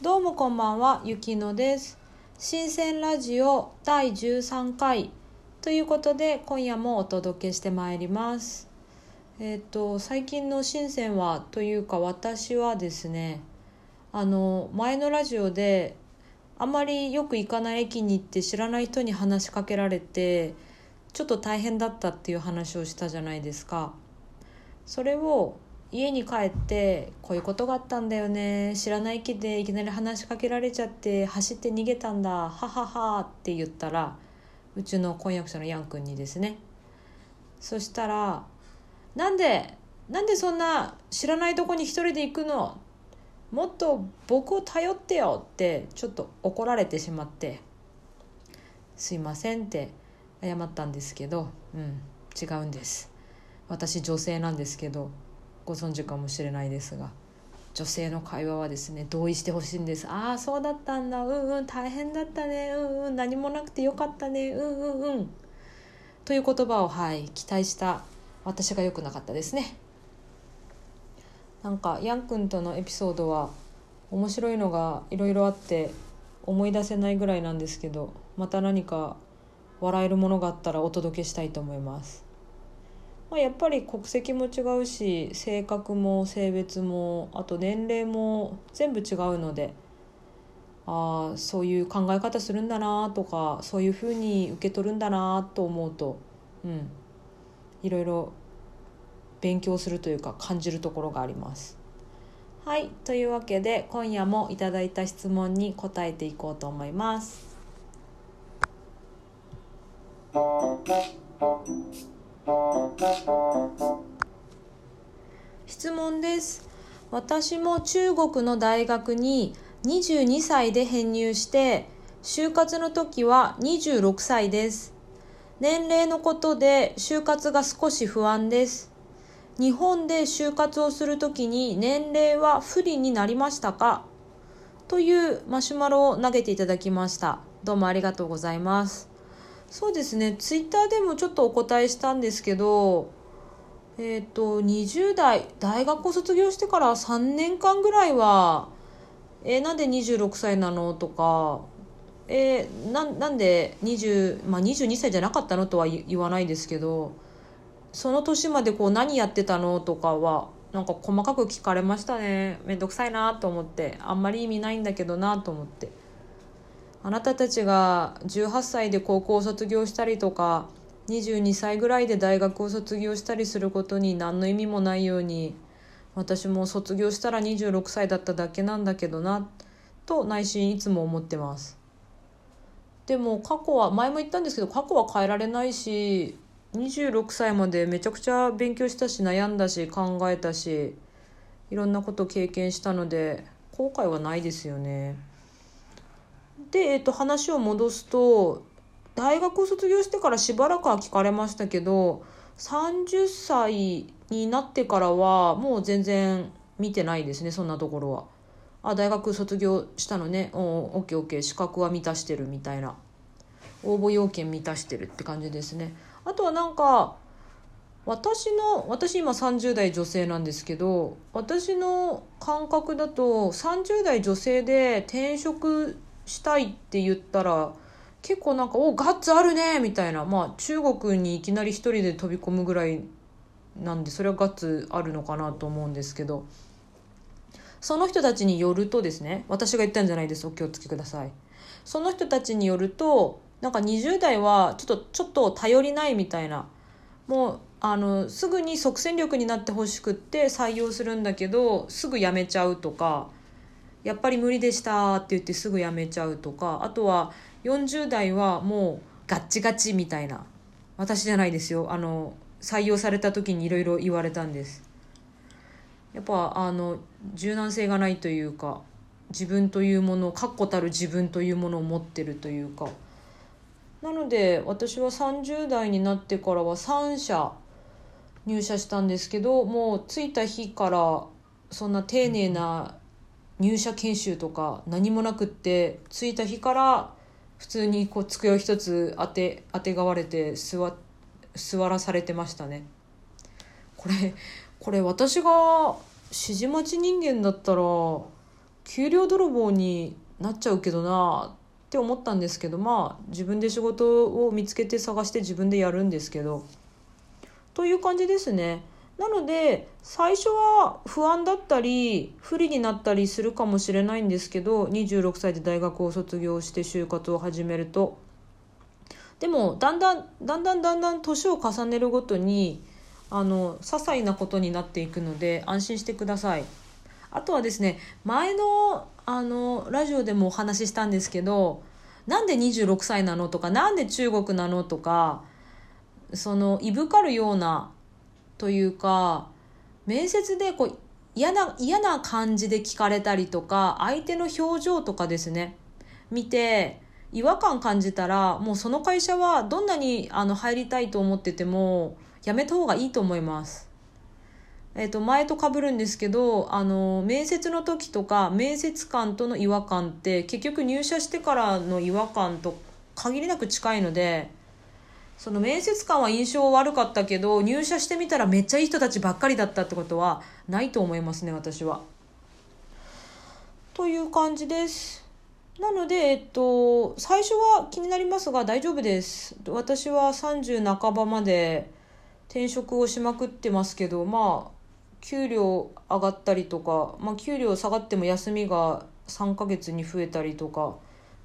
どうもこんばんは、ゆきのです。新鮮ラジオ第13回ということで今夜もお届けしてまいります。えっ、と最近の新鮮はというか私はですね、あの前のラジオであまりよく行かない駅に行って知らない人に話しかけられてちょっと大変だったっていう話をしたじゃないですか。それを家に帰ってこういうことがあったんだよね知らない駅でいきなり話しかけられちゃって走って逃げたんだはははって言ったらうちの婚約者のヤン君にですね。そしたら「なんでなんでそんな知らないとこに一人で行くの？もっと僕を頼ってよ」ってちょっと怒られてしまって「すいません」って謝ったんですけどうん違うんです。私女性なんですけどご存知かもしれないですが女性の会話はですね同意してほしいんです。ああそうだったんだ。うんうん。大変だったね。うんうん。何もなくてよかったね。うんうんうん。という言葉をはい期待した私が良くなかったですね。なんかヤン君とのエピソードは面白いのがいろいろあって思い出せないぐらいなんですけどまた何か笑えるものがあったらお届けしたいと思います。まあ、やっぱり国籍も違うし性格も性別もあと年齢も全部違うのでああそういう考え方するんだなとかそういうふうに受け取るんだなと思うとうんいろいろ勉強するというか感じるところがあります。はいというわけで今夜もいただいた質問に答えていこうと思います。質問です。私も中国の大学に22歳で編入して就活の時は26歳です。年齢のことで就活が少し不安です。日本で就活をするときに年齢は不利になりましたか？というマシュマロを投げていただきました。どうもありがとうございます。そうですねツイッターでもちょっとお答えしたんですけどえっ、と20代大学を卒業してから3年間ぐらいは「えーなんで26歳なの?」とか「えーななんで20、まあ、22歳じゃなかったの?」とは言わないですけどその年までこう何やってたのとかはなんか細かく聞かれましたねめんどくさいなと思ってあんまり意味ないんだけどなと思ってあなたたちが18歳で高校を卒業したりとか22歳ぐらいで大学を卒業したりすることに何の意味もないように私も卒業したら26歳だっただけなんだけどなと内心いつも思ってます。でも過去は前も言ったんですけど過去は変えられないし26歳までめちゃくちゃ勉強したし悩んだし考えたしいろんなこと経験したので後悔はないですよね。で、えっと、話を戻すと大学を卒業してからしばらくは聞かれましたけど30歳になってからはもう全然見てないですねそんなところは。あ大学卒業したのねおオッケーオッケー資格は満たしてるみたいな応募要件満たしてるって感じですね。あとはなんか私の私今30代女性なんですけど私の感覚だと30代女性で転職したいって言ったら結構なんか「おガッツあるね」みたいな。まあ中国にいきなり一人で飛び込むぐらいなんでそれはガッツあるのかなと思うんですけど。その人たちによるとですね私が言ったんじゃないです。お気をつけください。その人たちによるとなんか20代はちょっとちょっと頼りないみたいな。もうあのすぐに即戦力になってほしくって採用するんだけどすぐ辞めちゃうとかやっぱり無理でしたって言ってすぐ辞めちゃうとかあとは40代はもうガッチガチみたいな私じゃないですよ。あの採用された時にいろいろ言われたんです。やっぱあの柔軟性がないというか自分というもの確固たる自分というものを持ってるというか。なので私は30代になってからは3社入社したんですけどもう着いた日からそんな丁寧な入社研修とか何もなくって着いた日から普通にこう机を一つ当て当てがわれて座座らされてましたねこれこれ私が指示待ち人間だったら給料泥棒になっちゃうけどなって思ったんですけどまあ自分で仕事を見つけて探して自分でやるんですけどという感じですね。なので最初は不安だったり不利になったりするかもしれないんですけど26歳で大学を卒業して就活を始めるとでもだんだんだんだんだんだん年を重ねるごとにあの些細なことになっていくので安心してください。あとはですね前のあのラジオでもお話ししたんですけどなんで26歳なのとかなんで中国なのとかそのいぶかるようなというか面接でこう嫌な嫌な感じで聞かれたりとか相手の表情とかですね見て違和感感じたらもうその会社はどんなにあの入りたいと思っててもやめた方がいいと思います。えっ、と前とかぶるんですけどあの面接の時とか面接官との違和感って結局入社してからの違和感と限りなく近いのでその面接官は印象悪かったけど入社してみたらめっちゃいい人たちばっかりだったってことはないと思いますね私は。という感じです。なので、えっと、最初は気になりますが大丈夫です。私は30半ばまで転職をしまくってますけど、まあ、給料上がったりとか、まあ、給料下がっても休みが3ヶ月に増えたりとか、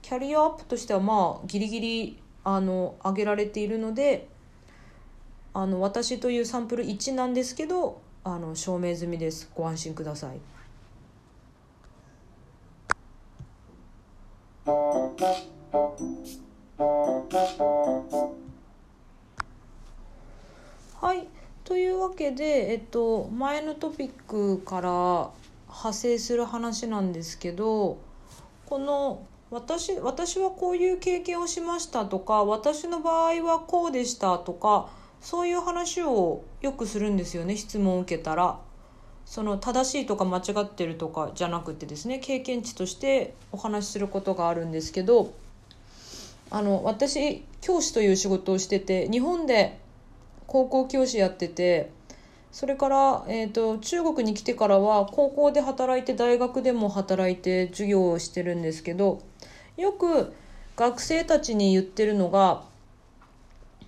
キャリアアップとしてはまあ、ギリギリあの挙げられているのであの私というサンプル1なんですけどあの証明済みですご安心ください。はいというわけで、えっと、前のトピックから派生する話なんですけどこの私私はこういう経験をしましたとか私の場合はこうでしたとかそういう話をよくするんですよね質問を受けたら。その正しいとか間違ってるとかじゃなくてですね経験値としてお話しすることがあるんですけどあの私教師という仕事をしてて日本で高校教師やっててそれから、えーと、中国に来てからは高校で働いて大学でも働いて授業をしてるんですけどよく学生たちに言ってるのが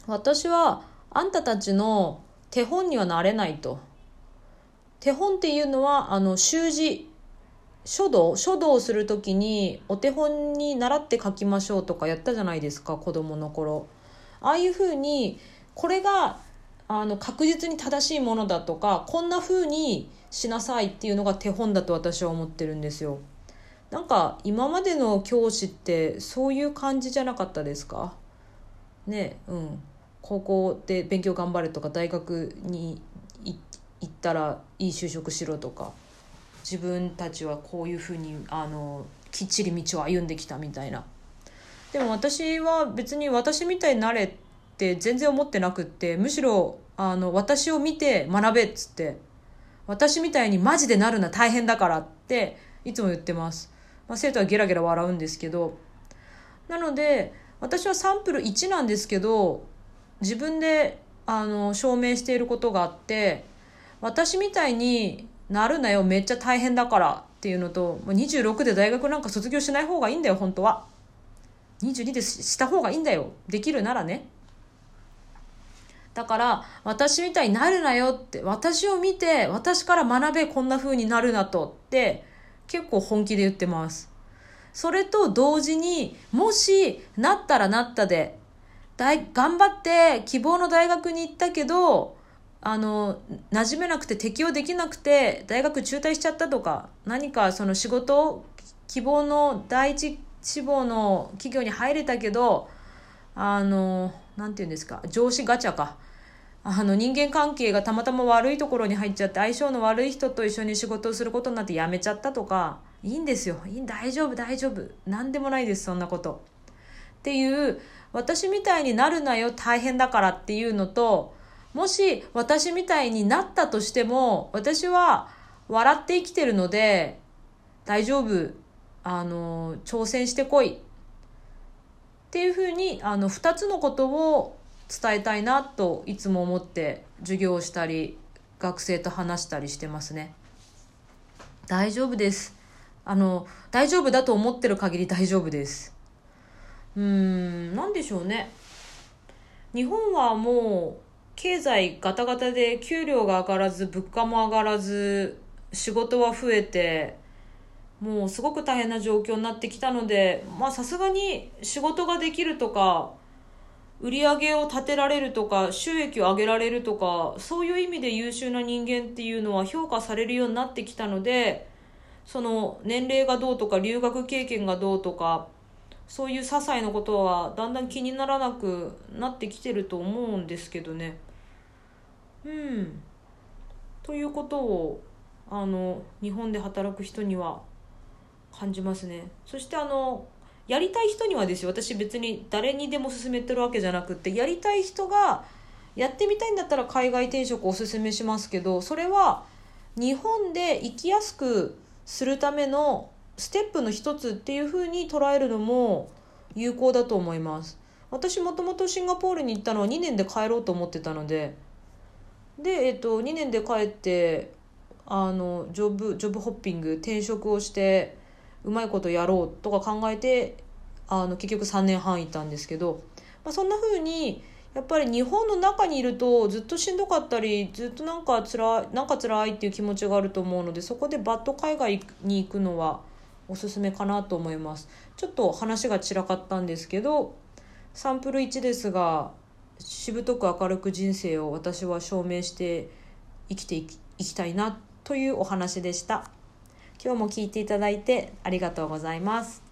私はあんたたちの手本にはなれないと。手本っていうのはあの習字書道書道をする時にお手本に習って書きましょうとかやったじゃないですか子供の頃。ああいうふうにこれがあの確実に正しいものだとかこんな風にしなさいっていうのが手本だと私は思ってるんですよ。なんか今までの教師ってそういう感じじゃなかったですか？ねうん高校で勉強頑張れとか大学に行ったらいい就職しろとか自分たちはこういうふうにあのきっちり道を歩んできたみたいな。でも私は別に私みたいになれって全然思ってなくってむしろあの私を見て学べっつって。私みたいにマジでなるな大変だからっていつも言ってます、まあ、生徒はゲラゲラ笑うんですけど。なので私はサンプル1なんですけど自分であの証明していることがあって私みたいになるなよめっちゃ大変だからっていうのと26で大学なんか卒業しない方がいいんだよ本当は。22でした方がいいんだよ。できるならね。だから、私みたいになるなよって、私を見て、私から学べ、こんな風になるなとって、結構本気で言ってます。それと同時に、もし、なったらなったで、大頑張って希望の大学に行ったけど、あの、馴染めなくて適応できなくて、大学中退しちゃったとか、何かその仕事、希望の第一志望の企業に入れたけど、あの、なんて言うんですか、上司ガチャか。あの人間関係がたまたま悪いところに入っちゃって相性の悪い人と一緒に仕事をすることになって辞めちゃったとかいいんですよ。いい大丈夫大丈夫。何でもないですそんなこと。っていう私みたいになるなよ大変だからっていうのともし私みたいになったとしても私は笑って生きてるので大丈夫。あの挑戦してこい。っていうふうにあの2つのことを伝えたいなといつも思って授業をしたり学生と話したりしてますね。大丈夫です。あの大丈夫だと思ってる限り大丈夫です。うーん何でしょうね。日本はもう経済ガタガタで給料が上がらず物価も上がらず仕事は増えてもうすごく大変な状況になってきたのでまあさすがに仕事ができるとか売り上げを立てられるとか収益を上げられるとかそういう意味で優秀な人間っていうのは評価されるようになってきたのでその年齢がどうとか留学経験がどうとかそういう些細なことはだんだん気にならなくなってきてると思うんですけどね。うんということをあの日本で働く人には感じますね。そしてあのやりたい人にはですよ私別に誰にでも勧めてるわけじゃなくってやりたい人がやってみたいんだったら海外転職おすすめしますけどそれは日本で生きやすくするためのステップの一つっていうふうに捉えるのも有効だと思います私もともとシンガポールに行ったのは2年で帰ろうと思ってたのでで、えっと、2年で帰ってあのジョブジョブホッピング転職をしてうまいことやろうとか考えてあの結局3年半いたんですけど、まあ、そんな風にやっぱり日本の中にいるとずっとしんどかったりずっとなんかつらなんか辛いっていう気持ちがあると思うのでそこでバッと海外に行くのはおすすめかなと思いますちょっと話が散らかったんですけどサンプル1ですがしぶとく明るく人生を私は証明して生きていきたいなというお話でした。今日も聞いていただいてありがとうございます。